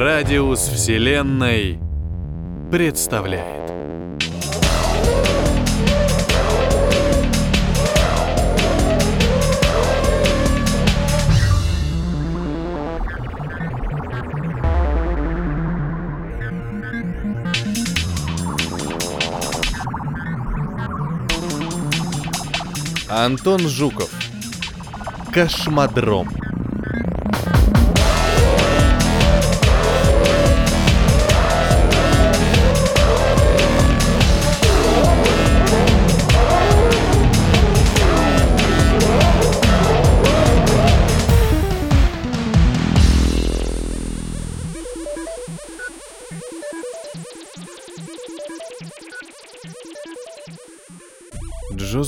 Радиус Вселенной представляет. Антон Жуков. Кошмодром.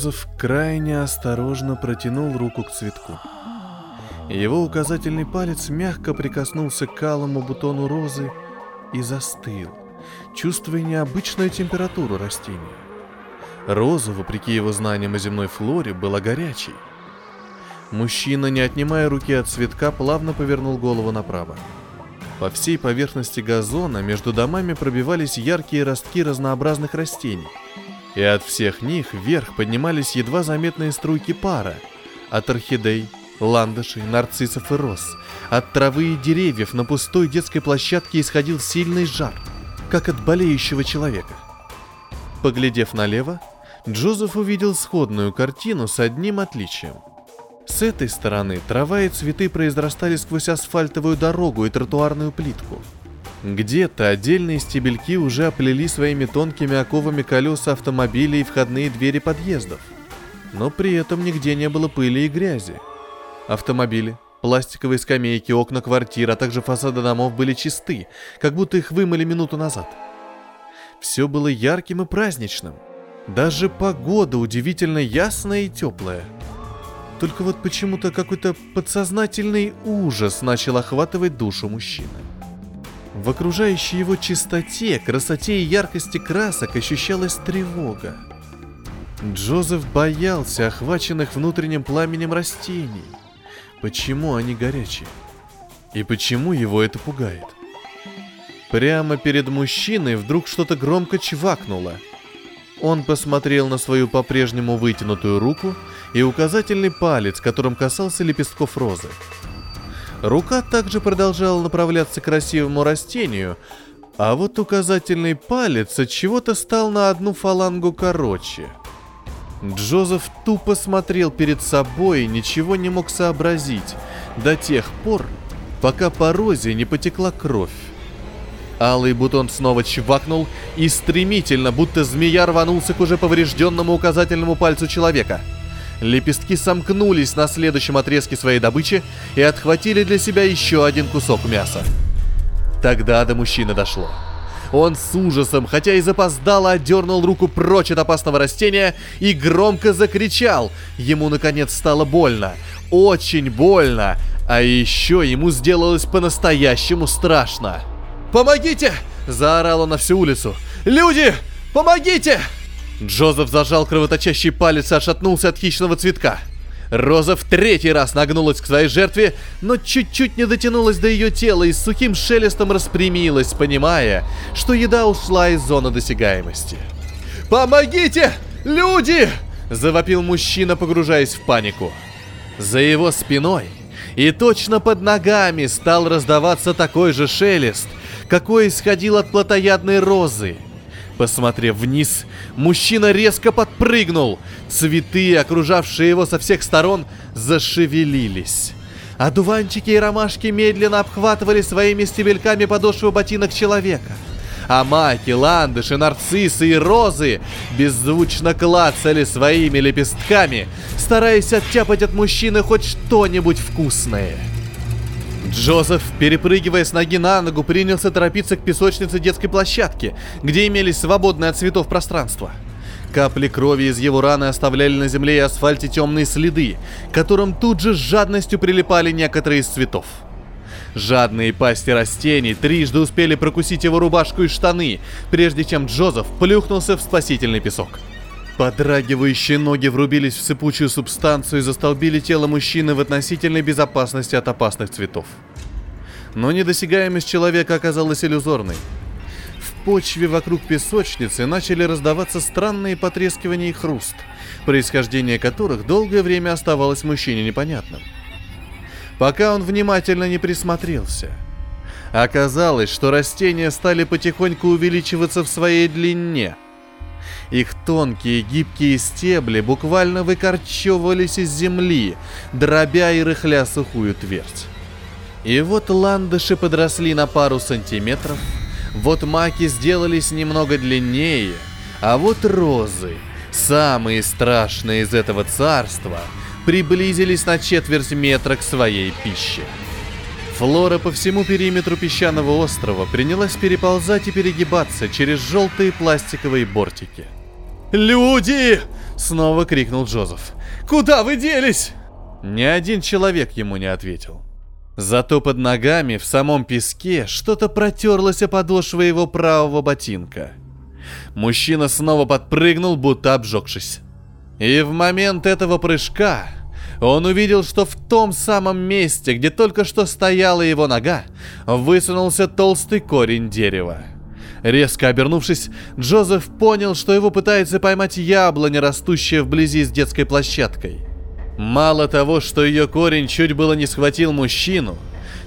Джозеф крайне осторожно протянул руку к цветку. Его указательный палец мягко прикоснулся к калому бутону розы и застыл, чувствуя необычную температуру растения. Роза, вопреки его знаниям о земной флоре, была горячей. Мужчина, не отнимая руки от цветка, плавно повернул голову направо. По всей поверхности газона между домами пробивались яркие ростки разнообразных растений – и от всех них вверх поднимались едва заметные струйки пара. От орхидей, ландышей, нарциссов и роз. От травы и деревьев на пустой детской площадке исходил сильный жар, как от болеющего человека. Поглядев налево, Джозеф увидел сходную картину с одним отличием. С этой стороны трава и цветы произрастали сквозь асфальтовую дорогу и тротуарную плитку – где-то отдельные стебельки уже оплели своими тонкими оковами колеса автомобилей и входные двери подъездов. Но при этом нигде не было пыли и грязи. Автомобили, пластиковые скамейки, окна квартир, а также фасады домов были чисты, как будто их вымыли минуту назад. Все было ярким и праздничным. Даже погода удивительно ясная и теплая. Только вот почему-то какой-то подсознательный ужас начал охватывать душу мужчины. В окружающей его чистоте, красоте и яркости красок ощущалась тревога. Джозеф боялся охваченных внутренним пламенем растений. Почему они горячие? И почему его это пугает? Прямо перед мужчиной вдруг что-то громко чвакнуло. Он посмотрел на свою по-прежнему вытянутую руку и указательный палец, которым касался лепестков розы. Рука также продолжала направляться к красивому растению, а вот указательный палец от чего-то стал на одну фалангу короче. Джозеф тупо смотрел перед собой и ничего не мог сообразить до тех пор, пока по розе не потекла кровь. Алый бутон снова чвакнул и стремительно, будто змея рванулся к уже поврежденному указательному пальцу человека – Лепестки сомкнулись на следующем отрезке своей добычи и отхватили для себя еще один кусок мяса. Тогда до мужчины дошло. Он с ужасом, хотя и запоздало, отдернул руку прочь от опасного растения и громко закричал. Ему, наконец, стало больно. Очень больно. А еще ему сделалось по-настоящему страшно. «Помогите!» – заорал он на всю улицу. «Люди! Помогите!» Джозеф зажал кровоточащий палец и отшатнулся от хищного цветка. Роза в третий раз нагнулась к своей жертве, но чуть-чуть не дотянулась до ее тела и с сухим шелестом распрямилась, понимая, что еда ушла из зоны досягаемости. «Помогите! Люди!» – завопил мужчина, погружаясь в панику. За его спиной и точно под ногами стал раздаваться такой же шелест, какой исходил от плотоядной розы – Посмотрев вниз, мужчина резко подпрыгнул. Цветы, окружавшие его со всех сторон, зашевелились. Одуванчики и ромашки медленно обхватывали своими стебельками подошвы ботинок человека. А маки, ландыши, нарциссы и розы беззвучно клацали своими лепестками, стараясь оттяпать от мужчины хоть что-нибудь вкусное. Джозеф, перепрыгивая с ноги на ногу, принялся торопиться к песочнице детской площадки, где имелись свободные от цветов пространства. Капли крови из его раны оставляли на земле и асфальте темные следы, к которым тут же с жадностью прилипали некоторые из цветов. Жадные пасти растений трижды успели прокусить его рубашку и штаны, прежде чем Джозеф плюхнулся в спасительный песок. Подрагивающие ноги врубились в сыпучую субстанцию и застолбили тело мужчины в относительной безопасности от опасных цветов. но недосягаемость человека оказалась иллюзорной. В почве вокруг песочницы начали раздаваться странные потрескивания и хруст, происхождение которых долгое время оставалось мужчине непонятным. Пока он внимательно не присмотрелся. Оказалось, что растения стали потихоньку увеличиваться в своей длине – их тонкие гибкие стебли буквально выкорчевывались из земли, дробя и рыхля сухую твердь. И вот ландыши подросли на пару сантиметров, вот маки сделались немного длиннее, а вот розы, самые страшные из этого царства, приблизились на четверть метра к своей пище. Флора по всему периметру песчаного острова принялась переползать и перегибаться через желтые пластиковые бортики – «Люди!» — снова крикнул Джозеф. «Куда вы делись?» Ни один человек ему не ответил. Зато под ногами в самом песке что-то протерлось о подошвы его правого ботинка. Мужчина снова подпрыгнул, будто обжегшись. И в момент этого прыжка он увидел, что в том самом месте, где только что стояла его нога, высунулся толстый корень дерева. Резко обернувшись, Джозеф понял, что его пытается поймать яблоня, растущая вблизи с детской площадкой. Мало того, что ее корень чуть было не схватил мужчину,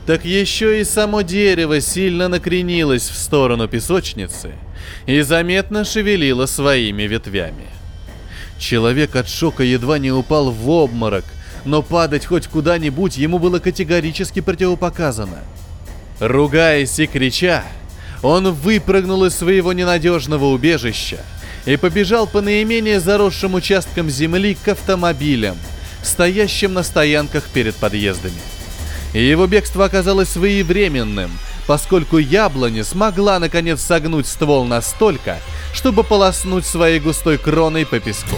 так еще и само дерево сильно накренилось в сторону песочницы и заметно шевелило своими ветвями. Человек от шока едва не упал в обморок, но падать хоть куда-нибудь ему было категорически противопоказано. Ругаясь и крича, он выпрыгнул из своего ненадежного убежища и побежал по наименее заросшим участкам земли к автомобилям, стоящим на стоянках перед подъездами. И его бегство оказалось своевременным, поскольку яблоня смогла наконец согнуть ствол настолько, чтобы полоснуть своей густой кроной по песку.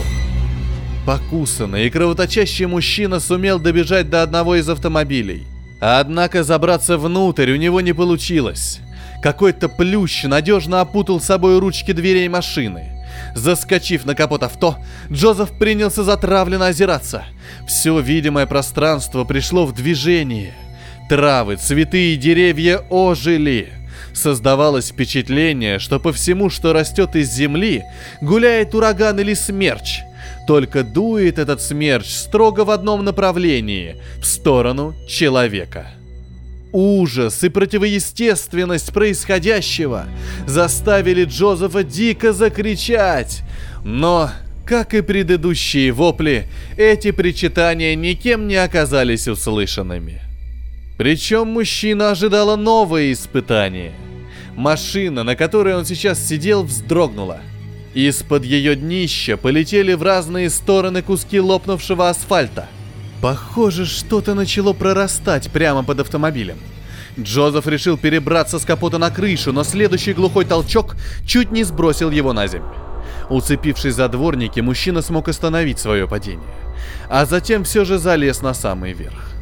Покусанный и кровоточащий мужчина сумел добежать до одного из автомобилей. Однако забраться внутрь у него не получилось. Какой-то плющ надежно опутал собой ручки дверей машины. Заскочив на капот авто, Джозеф принялся затравленно озираться. Все видимое пространство пришло в движение. Травы, цветы и деревья ожили. Создавалось впечатление, что по всему, что растет из земли, гуляет ураган или смерч. Только дует этот смерч строго в одном направлении, в сторону человека. Ужас и противоестественность происходящего заставили Джозефа дико закричать. Но, как и предыдущие вопли, эти причитания никем не оказались услышанными. Причем мужчина ожидала новое испытание. Машина, на которой он сейчас сидел, вздрогнула. Из-под ее днища полетели в разные стороны куски лопнувшего асфальта – Похоже, что-то начало прорастать прямо под автомобилем. Джозеф решил перебраться с капота на крышу, но следующий глухой толчок чуть не сбросил его на землю. Уцепившись за дворники, мужчина смог остановить свое падение. А затем все же залез на самый верх.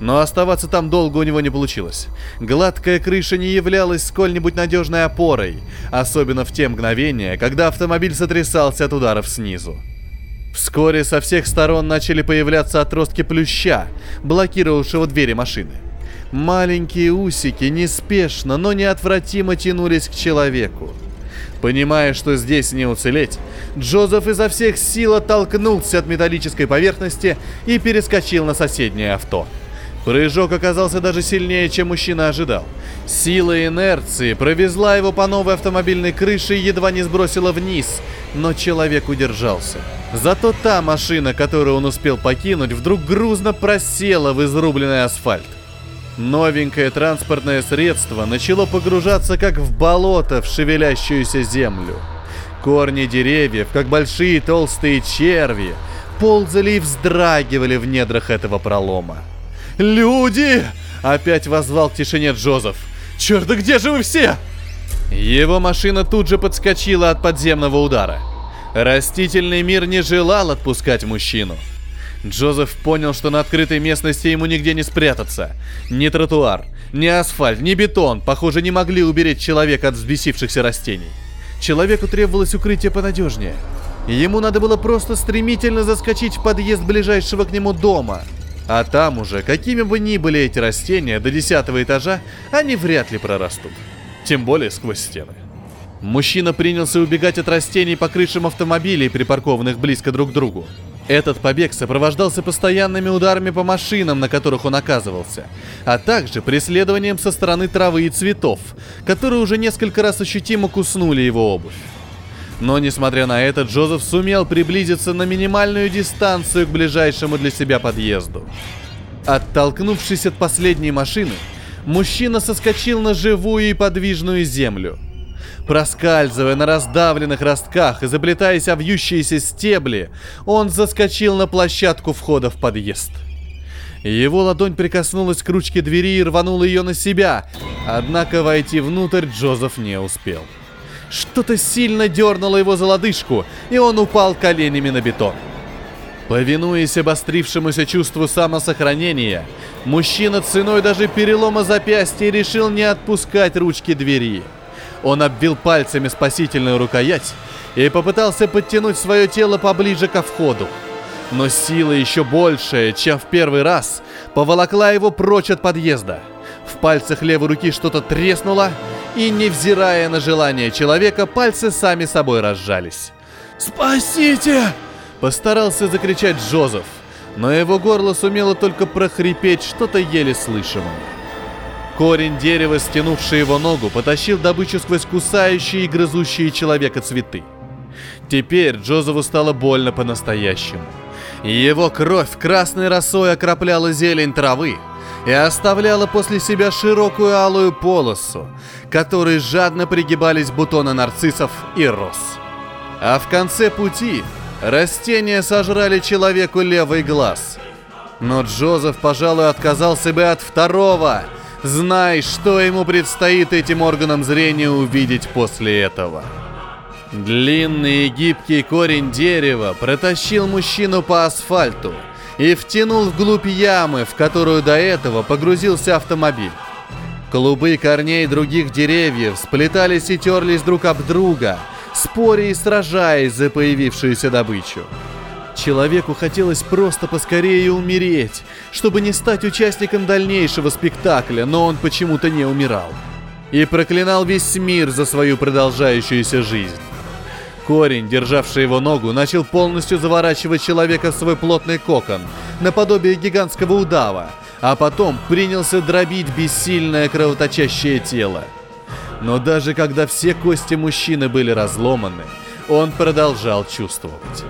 Но оставаться там долго у него не получилось. Гладкая крыша не являлась сколь-нибудь надежной опорой, особенно в те мгновения, когда автомобиль сотрясался от ударов снизу. Вскоре со всех сторон начали появляться отростки плюща, блокировавшего двери машины. Маленькие усики неспешно, но неотвратимо тянулись к человеку. Понимая, что здесь не уцелеть, Джозеф изо всех сил оттолкнулся от металлической поверхности и перескочил на соседнее авто. Прыжок оказался даже сильнее, чем мужчина ожидал. Сила инерции провезла его по новой автомобильной крыше и едва не сбросила вниз, но человек удержался – Зато та машина, которую он успел покинуть, вдруг грузно просела в изрубленный асфальт. Новенькое транспортное средство начало погружаться как в болото в шевелящуюся землю. Корни деревьев, как большие толстые черви, ползали и вздрагивали в недрах этого пролома. «Люди!» — опять возвал к тишине Джозеф. «Черт, да где же вы все?» Его машина тут же подскочила от подземного удара — Растительный мир не желал отпускать мужчину. Джозеф понял, что на открытой местности ему нигде не спрятаться. Ни тротуар, ни асфальт, ни бетон, похоже, не могли уберечь человека от взбесившихся растений. Человеку требовалось укрытие понадежнее. Ему надо было просто стремительно заскочить в подъезд ближайшего к нему дома. А там уже, какими бы ни были эти растения, до десятого этажа они вряд ли прорастут. Тем более сквозь стены. Мужчина принялся убегать от растений по крышам автомобилей, припаркованных близко друг к другу. Этот побег сопровождался постоянными ударами по машинам, на которых он оказывался, а также преследованием со стороны травы и цветов, которые уже несколько раз ощутимо куснули его обувь. Но, несмотря на это, Джозеф сумел приблизиться на минимальную дистанцию к ближайшему для себя подъезду. Оттолкнувшись от последней машины, мужчина соскочил на живую и подвижную землю. Проскальзывая на раздавленных ростках и заплетаясь о вьющиеся стебли, он заскочил на площадку входа в подъезд. Его ладонь прикоснулась к ручке двери и рванула ее на себя, однако войти внутрь Джозеф не успел. Что-то сильно дернуло его за лодыжку, и он упал коленями на бетон. Повинуясь обострившемуся чувству самосохранения, мужчина ценой даже перелома запястья решил не отпускать ручки двери. Он обвил пальцами спасительную рукоять и попытался подтянуть свое тело поближе ко входу. Но сила еще большая, чем в первый раз, поволокла его прочь от подъезда. В пальцах левой руки что-то треснуло, и, невзирая на желание человека, пальцы сами собой разжались. «Спасите!» – постарался закричать Джозеф, но его горло сумело только прохрипеть что-то еле слышимое. Корень дерева, стянувший его ногу, потащил добычу сквозь кусающие и грызущие человека цветы. Теперь Джозефу стало больно по-настоящему. Его кровь красной росой окропляла зелень травы, и оставляла после себя широкую алую полосу, которой жадно пригибались бутоны нарциссов и роз. А в конце пути растения сожрали человеку левый глаз. Но Джозеф, пожалуй, отказался бы от второго, зная, что ему предстоит этим органам зрения увидеть после этого. Длинный и гибкий корень дерева протащил мужчину по асфальту – и втянул вглубь ямы, в которую до этого погрузился автомобиль. Клубы корней других деревьев сплетались и терлись друг об друга, споря и сражаясь за появившуюся добычу. Человеку хотелось просто поскорее умереть, чтобы не стать участником дальнейшего спектакля, но он почему-то не умирал. И проклинал весь мир за свою продолжающуюся жизнь. Корень, державший его ногу, начал полностью заворачивать человека в свой плотный кокон, наподобие гигантского удава, а потом принялся дробить бессильное кровоточащее тело. Но даже когда все кости мужчины были разломаны, он продолжал чувствовать.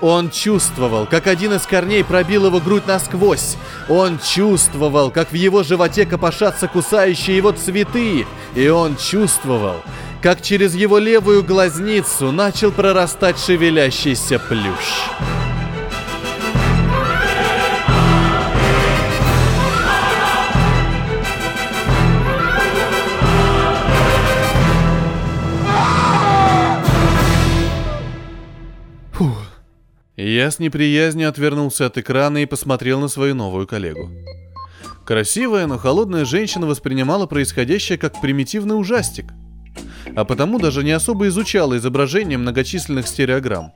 Он чувствовал, как один из корней пробил его грудь насквозь. Он чувствовал, как в его животе копошатся кусающие его цветы. И он чувствовал, как через его левую глазницу начал прорастать шевелящийся плющ. Я с неприязнью отвернулся от экрана и посмотрел на свою новую коллегу. Красивая, но холодная женщина воспринимала происходящее как примитивный ужастик – а потому даже не особо изучала изображение многочисленных стереограмм.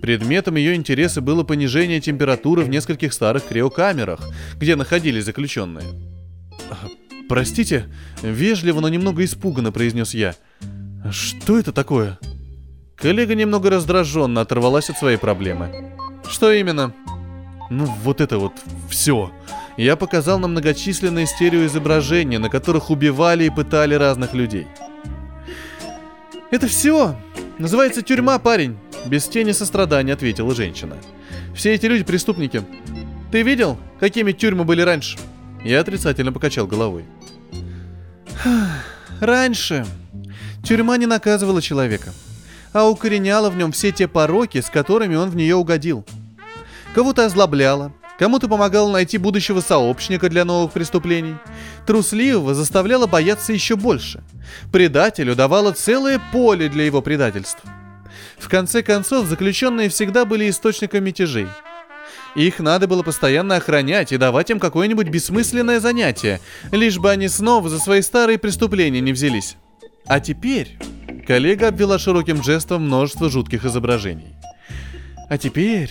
Предметом ее интереса было понижение температуры в нескольких старых криокамерах, где находились заключенные. «Простите», — вежливо, но немного испуганно произнес я. «Что это такое?» Коллега немного раздраженно оторвалась от своей проблемы. «Что именно?» «Ну, вот это вот все», я показал на многочисленные стереоизображения, на которых убивали и пытали разных людей. «Это все! Называется тюрьма, парень!» Без тени сострадания ответила женщина. «Все эти люди преступники. Ты видел, какими тюрьмы были раньше?» Я отрицательно покачал головой. «Раньше тюрьма не наказывала человека, а укореняла в нем все те пороки, с которыми он в нее угодил. Кого-то озлобляла, Кому-то помогал найти будущего сообщника для новых преступлений. Трусливого заставляла бояться еще больше. Предателю давало целое поле для его предательств. В конце концов, заключенные всегда были источником мятежей. Их надо было постоянно охранять и давать им какое-нибудь бессмысленное занятие, лишь бы они снова за свои старые преступления не взялись. А теперь... Коллега обвела широким жестом множество жутких изображений. А теперь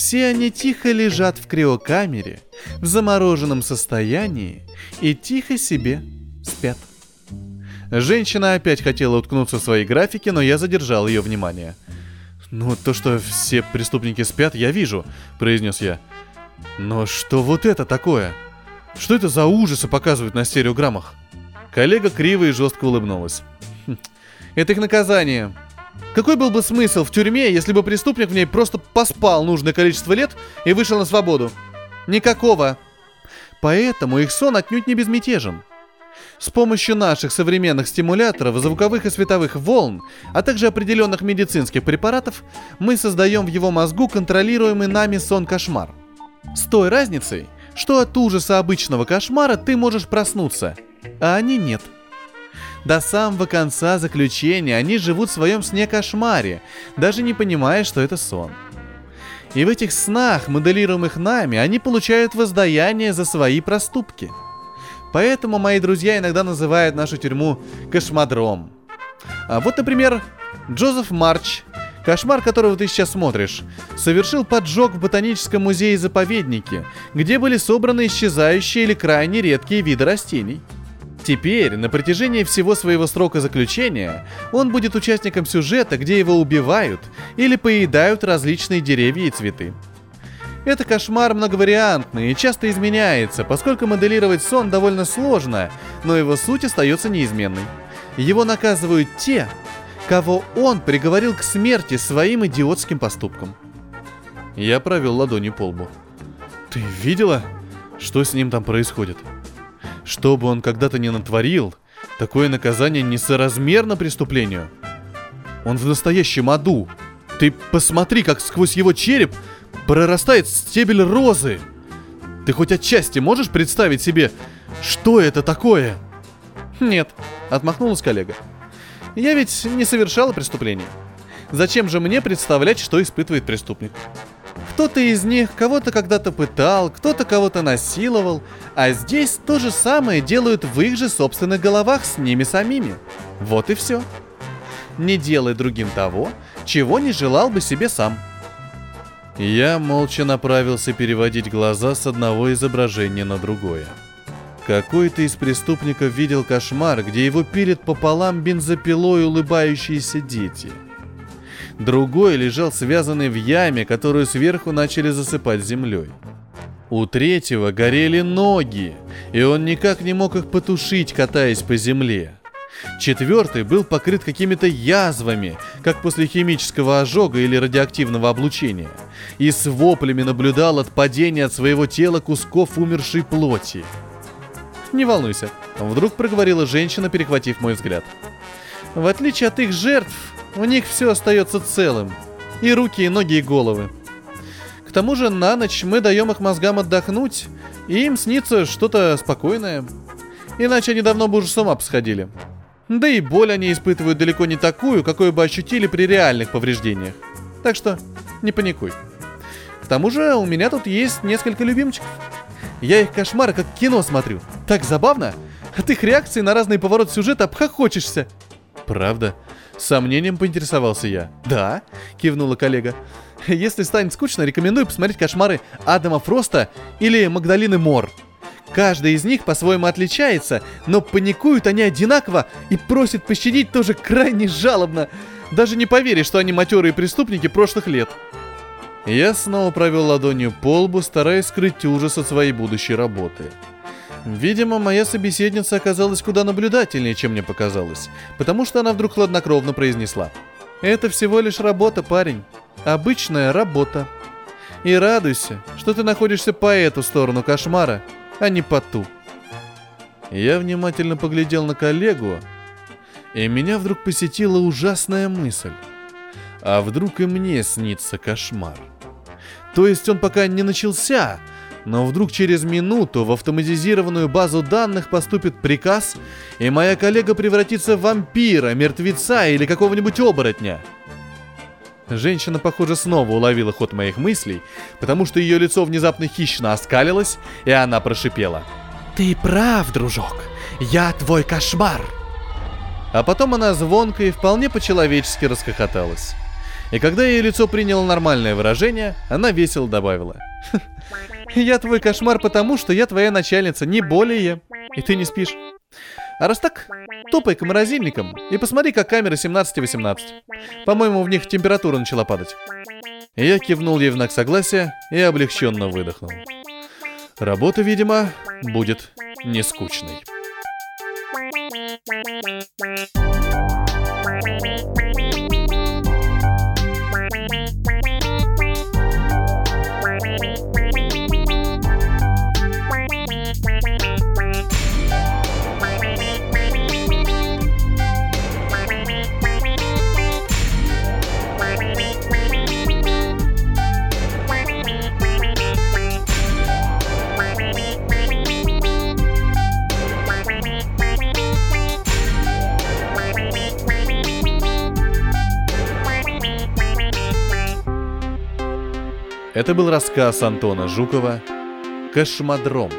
Все они тихо лежат в криокамере, в замороженном состоянии и тихо себе спят. Женщина опять хотела уткнуться в свои графики, но я задержал ее внимание. «Ну, то, что все преступники спят, я вижу», — произнес я. «Но что вот это такое? Что это за ужасы показывают на стереограммах?» Коллега криво и жестко улыбнулась. «Хм, «Это их наказание. Какой был бы смысл в тюрьме, если бы преступник в ней просто поспал нужное количество лет и вышел на свободу? Никакого. Поэтому их сон отнюдь не безмятежен. С помощью наших современных стимуляторов, звуковых и световых волн, а также определенных медицинских препаратов, мы создаем в его мозгу контролируемый нами сон-кошмар. С той разницей, что от ужаса обычного кошмара ты можешь проснуться, а они нет. До самого конца заключения они живут в своем сне-кошмаре, даже не понимая, что это сон. И в этих снах, моделируемых нами, они получают воздаяние за свои проступки – Поэтому мои друзья иногда называют нашу тюрьму кошмадром. А вот, например, Джозеф Марч, кошмар которого ты сейчас смотришь, совершил поджог в ботаническом музее-заповеднике, где были собраны исчезающие или крайне редкие виды растений. Теперь, на протяжении всего своего срока заключения, он будет участником сюжета, где его убивают или поедают различные деревья и цветы. Это кошмар многовариантный и часто изменяется, поскольку моделировать сон довольно сложно, но его суть остается неизменной. Его наказывают те, кого он приговорил к смерти своим идиотским поступком. Я провел ладонью по лбу. Ты видела, что с ним там происходит? Что бы он когда-то не натворил, такое наказание несоразмерно преступлению. Он в настоящем аду. Ты посмотри, как сквозь его череп прорастает стебель розы. Ты хоть отчасти можешь представить себе, что это такое? Нет, отмахнулась коллега. Я ведь не совершала преступления. Зачем же мне представлять, что испытывает преступник? Кто-то из них кого-то когда-то пытал, кто-то кого-то насиловал, а здесь то же самое делают в их же собственных головах с ними самими. Вот и все. Не делай другим того, чего не желал бы себе сам – я молча направился переводить глаза с одного изображения на другое. Какой-то из преступников видел кошмар, где его пилят пополам бензопилой улыбающиеся дети. Другой лежал связанный в яме, которую сверху начали засыпать землей. У третьего горели ноги, и он никак не мог их потушить, катаясь по земле. Четвертый был покрыт какими-то язвами, как после химического ожога или радиоактивного облучения, и с воплями наблюдал от падения от своего тела кусков умершей плоти. «Не волнуйся», — вдруг проговорила женщина, перехватив мой взгляд. «В отличие от их жертв, у них все остается целым. И руки, и ноги, и головы. К тому же на ночь мы даем их мозгам отдохнуть, и им снится что-то спокойное. Иначе они давно бы уже с ума посходили. Да и боль они испытывают далеко не такую, какую бы ощутили при реальных повреждениях. Так что не паникуй. К тому же у меня тут есть несколько любимчиков. Я их кошмары как кино смотрю. Так забавно. От их реакции на разные повороты сюжета обхохочешься. Правда? С сомнением поинтересовался я. Да, кивнула коллега. Если станет скучно, рекомендую посмотреть кошмары Адама Фроста или Магдалины Мор. Каждый из них по-своему отличается, но паникуют они одинаково и просят пощадить тоже крайне жалобно. Даже не поверишь, что они матерые преступники прошлых лет. Я снова провел ладонью по лбу, стараясь скрыть ужас от своей будущей работы. Видимо, моя собеседница оказалась куда наблюдательнее, чем мне показалось, потому что она вдруг хладнокровно произнесла. «Это всего лишь работа, парень. Обычная работа. И радуйся, что ты находишься по эту сторону кошмара, а не по ту. Я внимательно поглядел на коллегу, и меня вдруг посетила ужасная мысль. А вдруг и мне снится кошмар? То есть он пока не начался, но вдруг через минуту в автоматизированную базу данных поступит приказ, и моя коллега превратится в вампира, мертвеца или какого-нибудь оборотня – Женщина, похоже, снова уловила ход моих мыслей, потому что ее лицо внезапно хищно оскалилось, и она прошипела. «Ты прав, дружок, я твой кошмар!» А потом она звонко и вполне по-человечески расхохоталась. И когда ее лицо приняло нормальное выражение, она весело добавила. «Я твой кошмар потому, что я твоя начальница, не более. И ты не спишь. А раз так, топай к морозильникам и посмотри, как камера 17-18. По-моему, в них температура начала падать». Я кивнул ей в знак согласия и облегченно выдохнул. Работа, видимо, будет не скучной. Это был рассказ Антона Жукова «Кошмодром».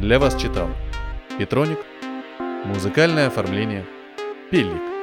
Для вас читал Петроник, музыкальное оформление Пелик.